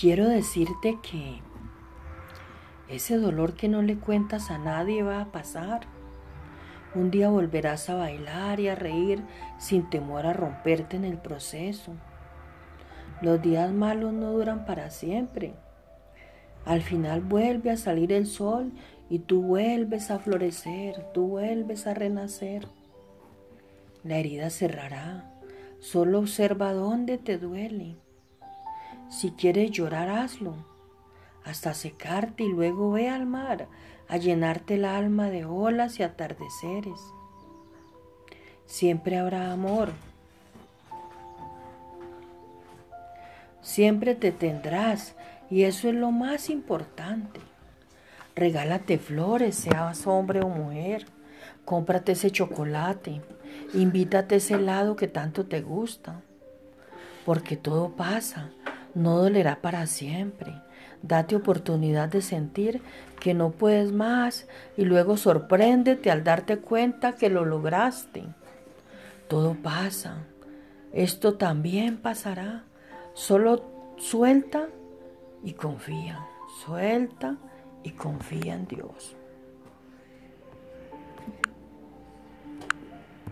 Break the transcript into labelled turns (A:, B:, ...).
A: quiero decirte que ese dolor que no le cuentas a nadie va a pasar. Un día volverás a bailar y a reír sin temor a romperte en el proceso. Los días malos no duran para siempre. Al final vuelve a salir el sol y tú vuelves a florecer, tú vuelves a renacer. La herida cerrará, solo observa dónde te duele. Si quieres llorar, hazlo, hasta secarte y luego ve al mar a llenarte el alma de olas y atardeceres. Siempre habrá amor. Siempre te tendrás y eso es lo más importante. Regálate flores, seas hombre o mujer. Cómprate ese chocolate. Invítate ese helado que tanto te gusta. Porque todo pasa no dolerá para siempre. Date oportunidad de sentir que no puedes más y luego sorpréndete al darte cuenta que lo lograste. Todo pasa. Esto también pasará. Solo suelta y confía. Suelta y confía en Dios.